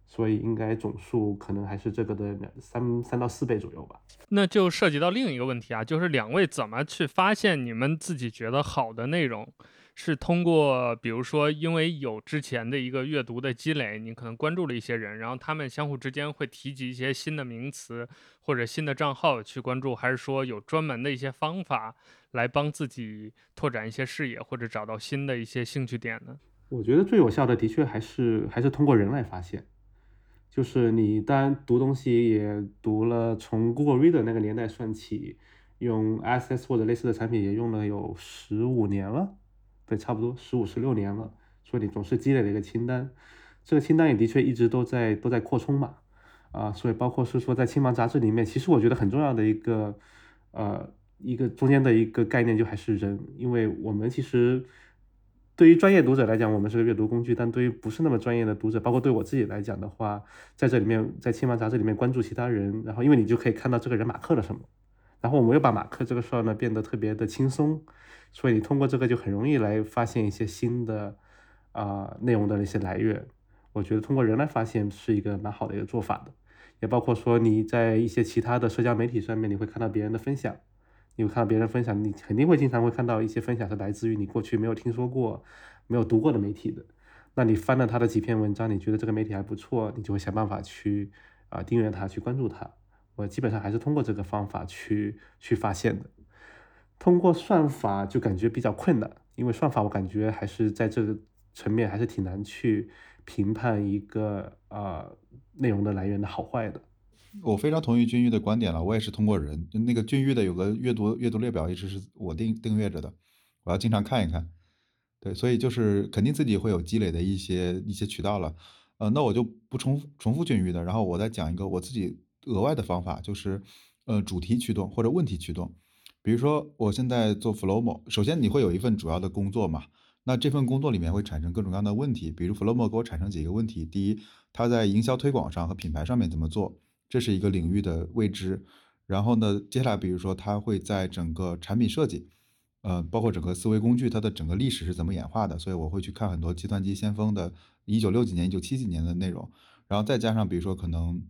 所以应该总数可能还是这个的两三三到四倍左右吧。那就涉及到另一个问题啊，就是两位怎么去发现你们自己觉得好的内容？是通过，比如说，因为有之前的一个阅读的积累，你可能关注了一些人，然后他们相互之间会提及一些新的名词或者新的账号去关注，还是说有专门的一些方法来帮自己拓展一些视野或者找到新的一些兴趣点呢？我觉得最有效的，的确还是还是通过人来发现，就是你单读东西也读了，从 Google Reader 那个年代算起，用 SS 或者类似的产品也用了有十五年了。对，差不多十五十六年了，所以你总是积累了一个清单，这个清单也的确一直都在都在扩充嘛，啊，所以包括是说在青芒杂志里面，其实我觉得很重要的一个，呃，一个中间的一个概念就还是人，因为我们其实对于专业读者来讲，我们是个阅读工具，但对于不是那么专业的读者，包括对我自己来讲的话，在这里面在青芒杂志里面关注其他人，然后因为你就可以看到这个人马克了什么，然后我们又把马克这个事儿呢变得特别的轻松。所以你通过这个就很容易来发现一些新的啊内容的那些来源。我觉得通过人来发现是一个蛮好的一个做法的，也包括说你在一些其他的社交媒体上面，你会看到别人的分享，你会看到别人分享，你肯定会经常会看到一些分享是来自于你过去没有听说过、没有读过的媒体的。那你翻了他的几篇文章，你觉得这个媒体还不错，你就会想办法去啊订阅他，去关注他。我基本上还是通过这个方法去去发现的。通过算法就感觉比较困难，因为算法我感觉还是在这个层面还是挺难去评判一个呃内容的来源的好坏的。我非常同意君玉的观点了，我也是通过人，那个君玉的有个阅读阅读列表一直是我订订阅着的，我要经常看一看。对，所以就是肯定自己会有积累的一些一些渠道了。呃，那我就不重重复君玉的，然后我再讲一个我自己额外的方法，就是呃主题驱动或者问题驱动。比如说我现在做 Flowmo，首先你会有一份主要的工作嘛？那这份工作里面会产生各种各样的问题，比如 Flowmo 给我产生几个问题：第一，它在营销推广上和品牌上面怎么做，这是一个领域的未知。然后呢，接下来比如说它会在整个产品设计，呃，包括整个思维工具它的整个历史是怎么演化的，所以我会去看很多计算机先锋的一九六几年、一九七几年的内容，然后再加上比如说可能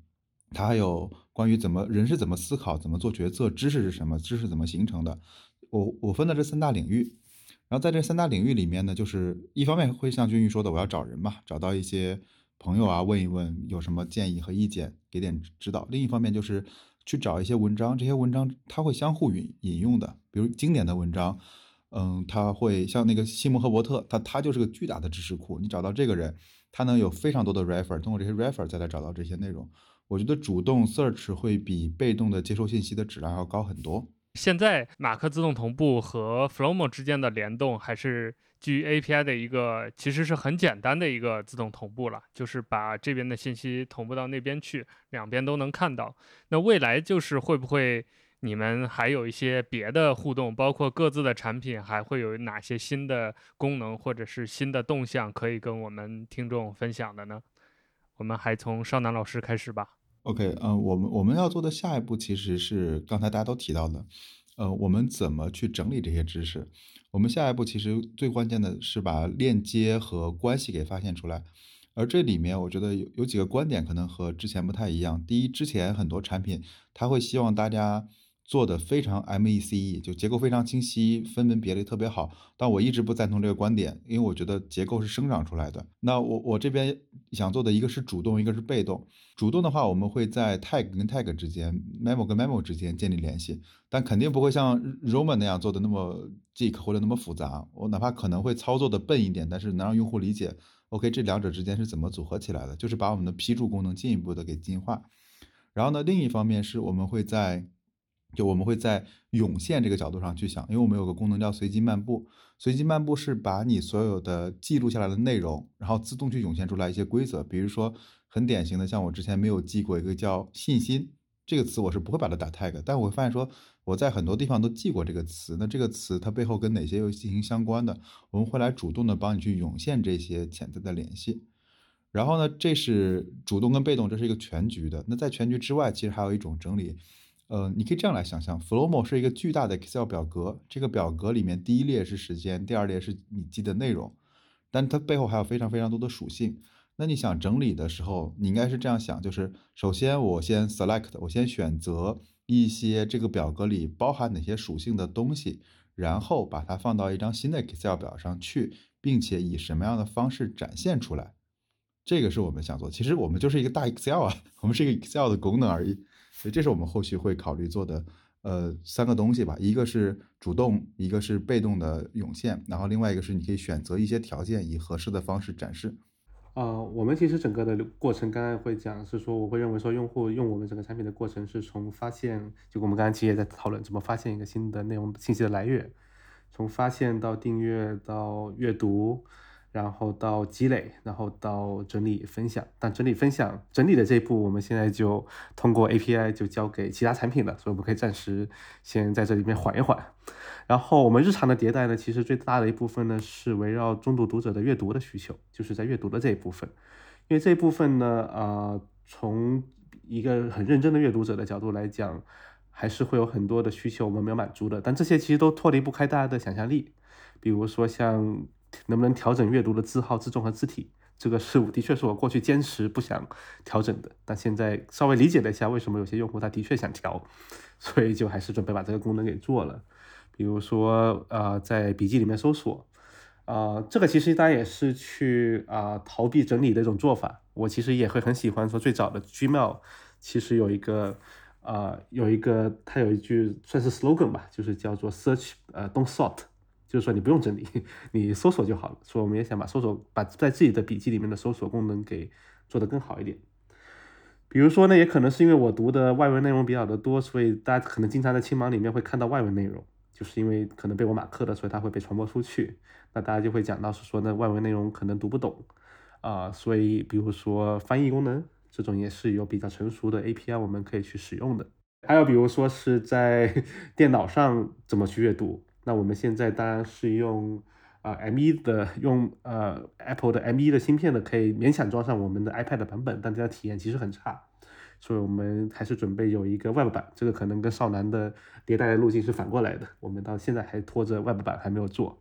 它还有关于怎么人是怎么思考、怎么做决策、知识是什么、知识怎么形成的，我我分的这三大领域。然后在这三大领域里面呢，就是一方面会像君玉说的，我要找人嘛，找到一些朋友啊，问一问有什么建议和意见，给点指导。另一方面就是去找一些文章，这些文章它会相互引引用的，比如经典的文章，嗯，他会像那个西蒙赫伯特，他他就是个巨大的知识库。你找到这个人，他能有非常多的 refere 通过这些 refere 再来找到这些内容。我觉得主动 search 会比被动的接收信息的质量要高很多。现在马克自动同步和 Flowmo 之间的联动还是基于 API 的一个，其实是很简单的一个自动同步了，就是把这边的信息同步到那边去，两边都能看到。那未来就是会不会你们还有一些别的互动，包括各自的产品还会有哪些新的功能或者是新的动向可以跟我们听众分享的呢？我们还从少南老师开始吧。OK，嗯，我们我们要做的下一步其实是刚才大家都提到的，呃，我们怎么去整理这些知识？我们下一步其实最关键的是把链接和关系给发现出来，而这里面我觉得有有几个观点可能和之前不太一样。第一，之前很多产品他会希望大家。做的非常 MECE，就结构非常清晰，分门别类特别好。但我一直不赞同这个观点，因为我觉得结构是生长出来的。那我我这边想做的一个是主动，一个是被动。主动的话，我们会在 tag 跟 tag 之间，memo 跟 memo 之间建立联系，但肯定不会像 Roman 那样做的那么 geek 或者那么复杂。我哪怕可能会操作的笨一点，但是能让用户理解。OK，这两者之间是怎么组合起来的？就是把我们的批注功能进一步的给进化。然后呢，另一方面是我们会在就我们会在涌现这个角度上去想，因为我们有个功能叫随机漫步。随机漫步是把你所有的记录下来的内容，然后自动去涌现出来一些规则。比如说很典型的，像我之前没有记过一个叫信心这个词，我是不会把它打 tag，但我会发现说我在很多地方都记过这个词。那这个词它背后跟哪些又进行相关的？我们会来主动的帮你去涌现这些潜在的联系。然后呢，这是主动跟被动，这是一个全局的。那在全局之外，其实还有一种整理。呃，你可以这样来想象，Flowmo 是一个巨大的 Excel 表格，这个表格里面第一列是时间，第二列是你记的内容，但它背后还有非常非常多的属性。那你想整理的时候，你应该是这样想，就是首先我先 select，我先选择一些这个表格里包含哪些属性的东西，然后把它放到一张新的 Excel 表上去，并且以什么样的方式展现出来，这个是我们想做。其实我们就是一个大 Excel 啊，我们是一个 Excel 的功能而已。所以这是我们后续会考虑做的，呃，三个东西吧。一个是主动，一个是被动的涌现，然后另外一个是你可以选择一些条件，以合适的方式展示。呃，我们其实整个的过程，刚才会讲是说，我会认为说，用户用我们整个产品的过程是从发现，就我们刚才其实也在讨论怎么发现一个新的内容信息的来源，从发现到订阅到阅读。然后到积累，然后到整理分享。但整理分享整理的这一步，我们现在就通过 API 就交给其他产品了，所以我们可以暂时先在这里面缓一缓。然后我们日常的迭代呢，其实最大的一部分呢是围绕中度读者的阅读的需求，就是在阅读的这一部分。因为这一部分呢，呃，从一个很认真的阅读者的角度来讲，还是会有很多的需求我们没有满足的。但这些其实都脱离不开大家的想象力，比如说像。能不能调整阅读的字号、字重和字体？这个事物的确是我过去坚持不想调整的，但现在稍微理解了一下为什么有些用户他的确想调，所以就还是准备把这个功能给做了。比如说，呃，在笔记里面搜索，啊，这个其实当然也是去啊逃避整理的一种做法。我其实也会很喜欢说，最早的 Gmail 其实有一个，呃，有一个它有一句算是 slogan 吧，就是叫做 Search，呃，Don't Sort。就是说你不用整理，你搜索就好了。所以我们也想把搜索，把在自己的笔记里面的搜索功能给做得更好一点。比如说呢，也可能是因为我读的外文内容比较的多，所以大家可能经常在青芒里面会看到外文内容，就是因为可能被我马克了，所以它会被传播出去。那大家就会讲到是说，那外文内容可能读不懂啊，所以比如说翻译功能这种也是有比较成熟的 API 我们可以去使用的。还有比如说是在 电脑上怎么去阅读。那我们现在当然是用啊 M1 的，用呃 Apple 的 M1 的芯片的，可以勉强装上我们的 iPad 版本，但这样体验其实很差，所以我们还是准备有一个 Web 版，这个可能跟少南的迭代的路径是反过来的，我们到现在还拖着 Web 版还没有做，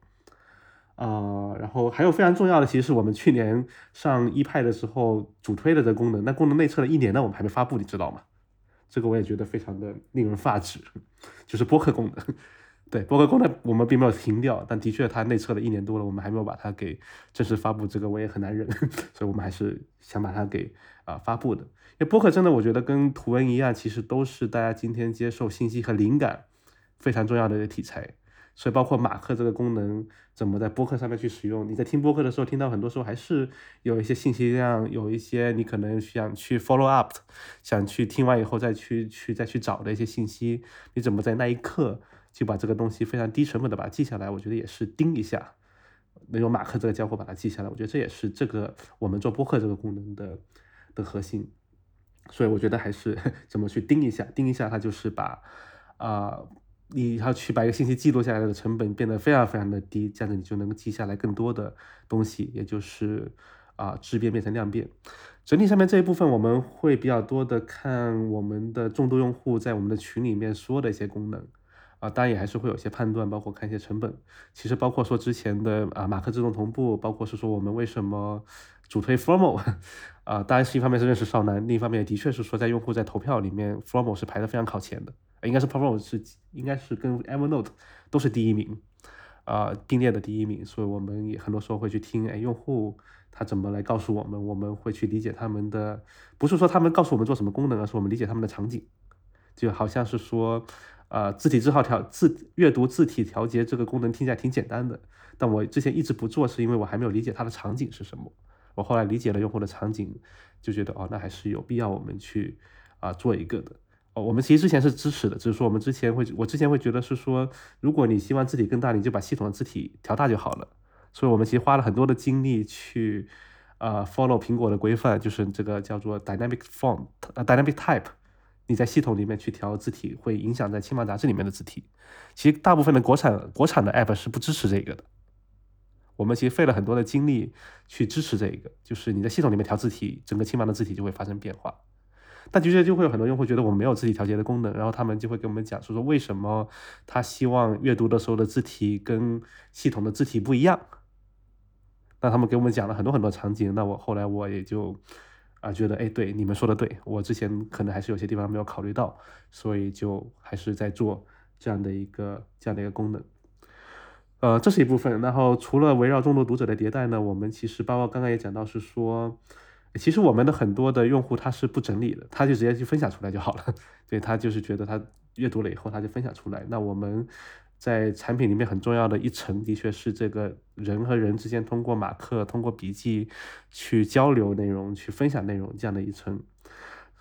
啊，然后还有非常重要的，其实是我们去年上一派的时候主推的这个功能，那功能内测了一年呢，我们还没发布，你知道吗？这个我也觉得非常的令人发指，就是播客功能。对，播客功能我们并没有停掉，但的确它内测了一年多了，我们还没有把它给正式发布，这个我也很难忍，所以我们还是想把它给啊发布的。因为播客真的，我觉得跟图文一样，其实都是大家今天接受信息和灵感非常重要的一个题材。所以包括马克这个功能怎么在播客上面去使用，你在听播客的时候，听到很多时候还是有一些信息量，有一些你可能想去 follow up，想去听完以后再去去再去找的一些信息，你怎么在那一刻？就把这个东西非常低成本的把它记下来，我觉得也是盯一下，能用马克这个家伙把它记下来，我觉得这也是这个我们做播客这个功能的的核心。所以我觉得还是 怎么去盯一下，盯一下它就是把啊，你要去把一个信息记录下来的成本变得非常非常的低，这样子你就能够记下来更多的东西，也就是啊质变变成量变。整体上面这一部分我们会比较多的看我们的众多用户在我们的群里面说的一些功能。啊，当然也还是会有些判断，包括看一些成本。其实包括说之前的啊马克自动同步，包括是说我们为什么主推 Formal，啊，当然是一方面是认识少男，另一方面的确是说在用户在投票里面，Formal 是排的非常靠前的，应该是 Formal 是应该是跟 Evernote 都是第一名，啊并列的第一名。所以我们也很多时候会去听，哎，用户他怎么来告诉我们，我们会去理解他们的，不是说他们告诉我们做什么功能，而是我们理解他们的场景，就好像是说。呃，字体字号调字阅读字体调节这个功能听起来挺简单的，但我之前一直不做，是因为我还没有理解它的场景是什么。我后来理解了用户的场景，就觉得哦，那还是有必要我们去啊做一个的。哦，我们其实之前是支持的，只是说我们之前会，我之前会觉得是说，如果你希望字体更大，你就把系统的字体调大就好了。所以我们其实花了很多的精力去啊 follow 苹果的规范，就是这个叫做 dynamic font，呃 dynamic type。你在系统里面去调字体，会影响在青芒杂志里面的字体。其实大部分的国产国产的 app 是不支持这个的。我们其实费了很多的精力去支持这个，就是你在系统里面调字体，整个青芒的字体就会发生变化。但的确就会有很多用户觉得我们没有字体调节的功能，然后他们就会跟我们讲说说为什么他希望阅读的时候的字体跟系统的字体不一样。那他们给我们讲了很多很多场景，那我后来我也就。啊，觉得哎，对你们说的对，我之前可能还是有些地方没有考虑到，所以就还是在做这样的一个这样的一个功能。呃，这是一部分。然后除了围绕众多读者的迭代呢，我们其实包括刚刚也讲到是说，其实我们的很多的用户他是不整理的，他就直接去分享出来就好了。对他就是觉得他阅读了以后他就分享出来。那我们。在产品里面很重要的一层，的确是这个人和人之间通过马克、通过笔记去交流内容、去分享内容这样的一层。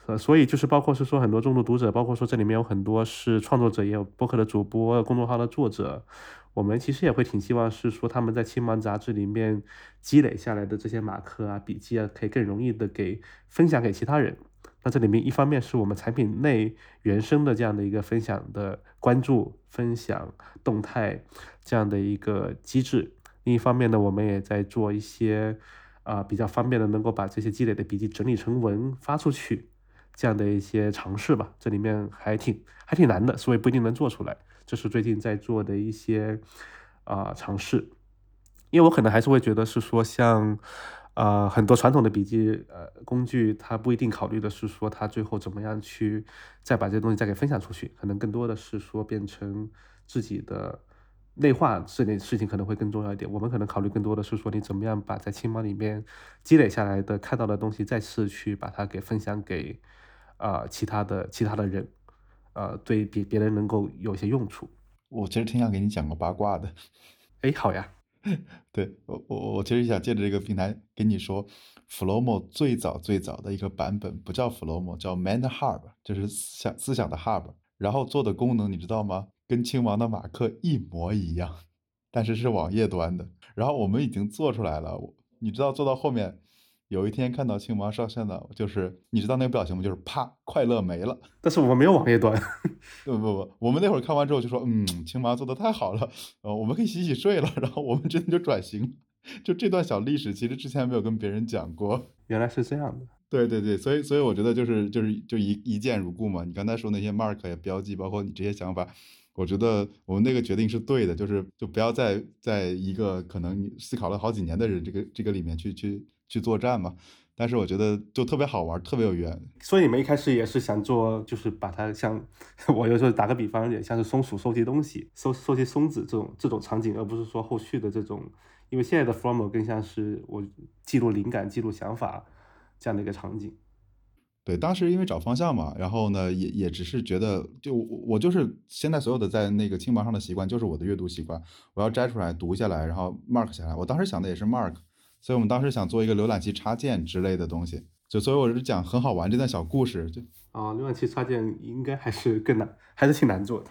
呃，所以就是包括是说很多重度读者，包括说这里面有很多是创作者，也有播客的主播、公众号的作者，我们其实也会挺希望是说他们在青芒杂志里面积累下来的这些马克啊、笔记啊，可以更容易的给分享给其他人。那这里面一方面是我们产品内原生的这样的一个分享的关注、分享动态这样的一个机制，另一方面呢，我们也在做一些啊比较方便的能够把这些积累的笔记整理成文发出去这样的一些尝试吧。这里面还挺还挺难的，所以不一定能做出来。这是最近在做的一些啊尝试，因为我可能还是会觉得是说像。呃，很多传统的笔记呃工具，它不一定考虑的是说它最后怎么样去再把这些东西再给分享出去，可能更多的是说变成自己的内化这件事情可能会更重要一点。我们可能考虑更多的是说你怎么样把在青芒里面积累下来的看到的东西再次去把它给分享给啊其他的其他的人，呃，对别别人能够有一些用处。我其实挺想给你讲个八卦的。哎，好呀。对我我我其实想借着这个平台跟你说，Flomo 最早最早的一个版本不叫 Flomo，叫 Mind Hub，就是思想思想的 Hub，然后做的功能你知道吗？跟亲王的马克一模一样，但是是网页端的。然后我们已经做出来了，你知道做到后面。有一天看到青芒上线的，就是你知道那个表情吗？就是啪，快乐没了。但是我们没有网页端。不不不，我们那会儿看完之后就说，嗯，青芒做的太好了，呃，我们可以洗洗睡了。然后我们真的就转型。就这段小历史，其实之前没有跟别人讲过。原来是这样的。对对对，所以所以我觉得就是就是就一一见如故嘛。你刚才说那些 mark 也、标记，包括你这些想法，我觉得我们那个决定是对的，就是就不要再在一个可能你思考了好几年的人这个这个里面去去。去作战嘛，但是我觉得就特别好玩，特别有缘。所以你们一开始也是想做，就是把它像 我有时候打个比方，有点像是松鼠收集东西、收收集松子这种这种场景，而不是说后续的这种。因为现在的 formal 更像是我记录灵感、记录想法这样的一个场景。对，当时因为找方向嘛，然后呢，也也只是觉得，就我就是现在所有的在那个青芒上的习惯，就是我的阅读习惯，我要摘出来读下来，然后 mark 下来。我当时想的也是 mark。所以我们当时想做一个浏览器插件之类的东西，就所以我是讲很好玩这段小故事，就啊，浏览器插件应该还是更难，还是挺难做的。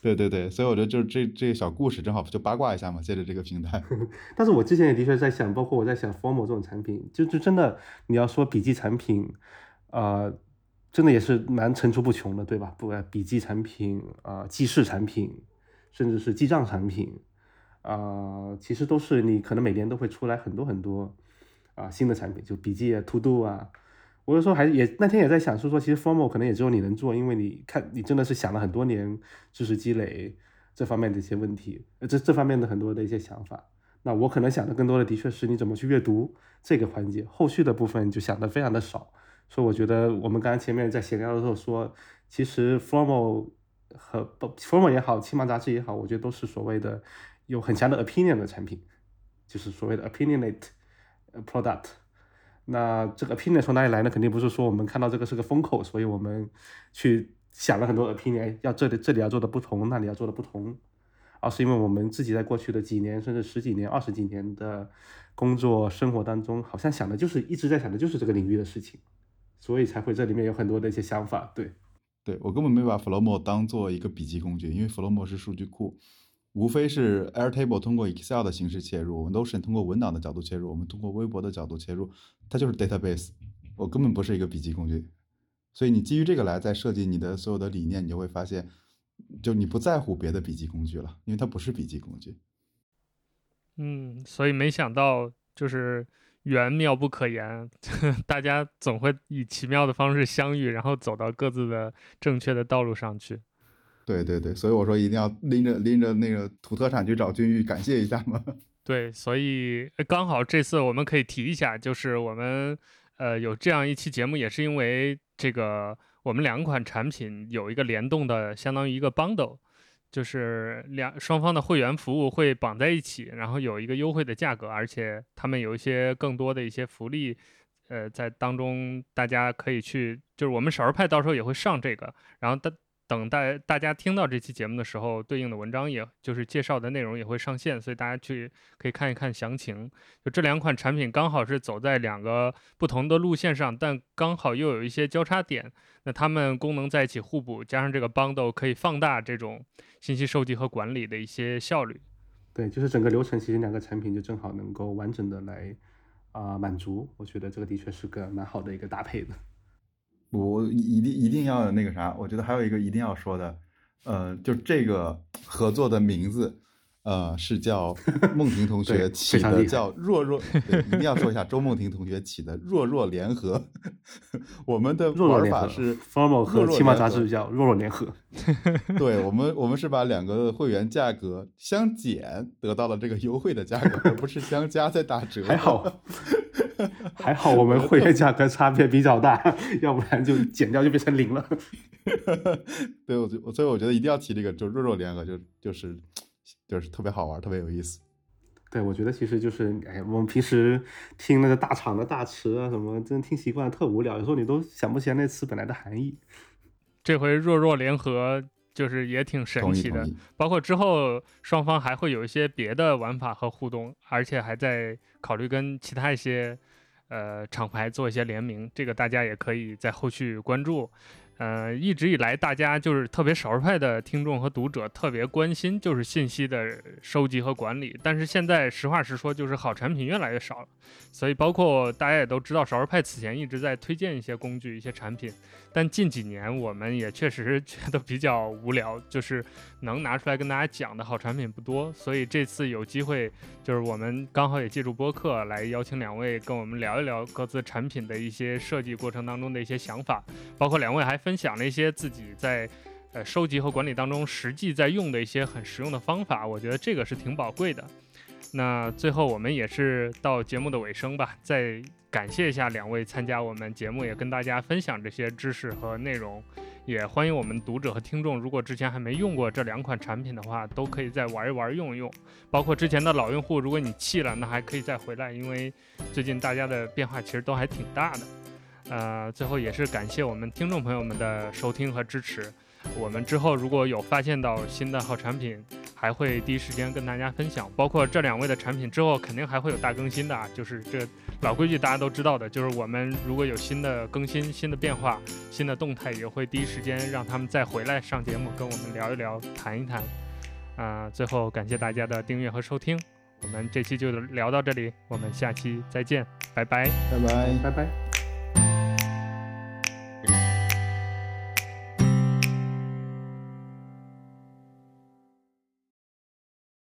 对对对，所以我觉得就这这个小故事正好就八卦一下嘛，借着这个平台。但是我之前也的确在想，包括我在想 Formo 这种产品，就就真的你要说笔记产品，呃，真的也是蛮层出不穷的，对吧？不管笔记产品啊，记事产品，甚至是记账产品。啊，其实都是你可能每年都会出来很多很多啊新的产品，就笔记啊、To Do 啊。我有时候还也那天也在想，是说其实 Formal 可能也只有你能做，因为你看你真的是想了很多年知识积累这方面的一些问题，这这方面的很多的一些想法。那我可能想的更多的的确是你怎么去阅读这个环节，后续的部分就想的非常的少。所以我觉得我们刚刚前面在闲聊的时候说，其实 Formal 和 Formal 也好，青芒杂志也好，我觉得都是所谓的。有很强的 opinion 的产品，就是所谓的 opinionate product。那这个 opinion 从哪里来呢？肯定不是说我们看到这个是个风口，所以我们去想了很多 opinion，要这里这里要做的不同，那里要做的不同，而是因为我们自己在过去的几年，甚至十几年、二十几年的工作生活当中，好像想的就是一直在想的就是这个领域的事情，所以才会这里面有很多的一些想法。对，对我根本没把 Flomo 当做一个笔记工具，因为 Flomo 是数据库。无非是 Airtable 通过 Excel 的形式切入，Notion 通过文档的角度切入，我们通过微博的角度切入，它就是 database。我根本不是一个笔记工具，所以你基于这个来再设计你的所有的理念，你就会发现，就你不在乎别的笔记工具了，因为它不是笔记工具。嗯，所以没想到就是缘妙不可言，大家总会以奇妙的方式相遇，然后走到各自的正确的道路上去。对对对，所以我说一定要拎着拎着那个土特产去找君玉感谢一下嘛。对，所以刚好这次我们可以提一下，就是我们呃有这样一期节目，也是因为这个我们两款产品有一个联动的，相当于一个 bundle，就是两双方的会员服务会绑在一起，然后有一个优惠的价格，而且他们有一些更多的一些福利，呃，在当中大家可以去，就是我们少儿派到时候也会上这个，然后大。等待大家听到这期节目的时候，对应的文章也就是介绍的内容也会上线，所以大家去可以看一看详情。就这两款产品刚好是走在两个不同的路线上，但刚好又有一些交叉点，那它们功能在一起互补，加上这个 bundle 可以放大这种信息收集和管理的一些效率。对，就是整个流程，其实两个产品就正好能够完整的来啊满足。我觉得这个的确是个蛮好的一个搭配的。我一定一定要那个啥，我觉得还有一个一定要说的，呃，就这个合作的名字，呃，是叫 梦婷同学起的，叫弱弱，一定要说一下周梦婷同学起的弱弱联合。我们的玩法是 formal 和《青芒杂志叫弱弱联合。对我们，我们是把两个会员价格相减，得到了这个优惠的价格，而不是相加再打折。还好。还好我们会员价格差别比较大，要不然就减掉就变成零了。对，我就所以我觉得一定要提这个，就弱弱联合，就就是就是特别好玩，特别有意思。对，我觉得其实就是，哎，我们平时听那个大厂的大词啊什么，真听习惯特无聊，有时候你都想不起来那词本来的含义。这回弱弱联合就是也挺神奇的，包括之后双方还会有一些别的玩法和互动，而且还在考虑跟其他一些呃厂牌做一些联名，这个大家也可以在后续关注。呃，一直以来，大家就是特别少数派的听众和读者特别关心，就是信息的收集和管理。但是现在实话实说，就是好产品越来越少了。所以，包括大家也都知道，少数派此前一直在推荐一些工具、一些产品。但近几年，我们也确实觉得比较无聊，就是能拿出来跟大家讲的好产品不多。所以这次有机会，就是我们刚好也借助播客来邀请两位跟我们聊一聊各自产品的一些设计过程当中的一些想法，包括两位还分分享了一些自己在呃收集和管理当中实际在用的一些很实用的方法。我觉得这个是挺宝贵的。那最后我们也是到节目的尾声吧，再感谢一下两位参加我们节目，也跟大家分享这些知识和内容。也欢迎我们读者和听众，如果之前还没用过这两款产品的话，都可以再玩一玩、用一用。包括之前的老用户，如果你弃了，那还可以再回来，因为最近大家的变化其实都还挺大的。呃，最后也是感谢我们听众朋友们的收听和支持。我们之后如果有发现到新的好产品，还会第一时间跟大家分享。包括这两位的产品之后肯定还会有大更新的啊，就是这老规矩大家都知道的，就是我们如果有新的更新、新的变化、新的动态，也会第一时间让他们再回来上节目跟我们聊一聊、谈一谈。啊，最后感谢大家的订阅和收听，我们这期就聊到这里，我们下期再见，拜拜，拜拜，拜拜。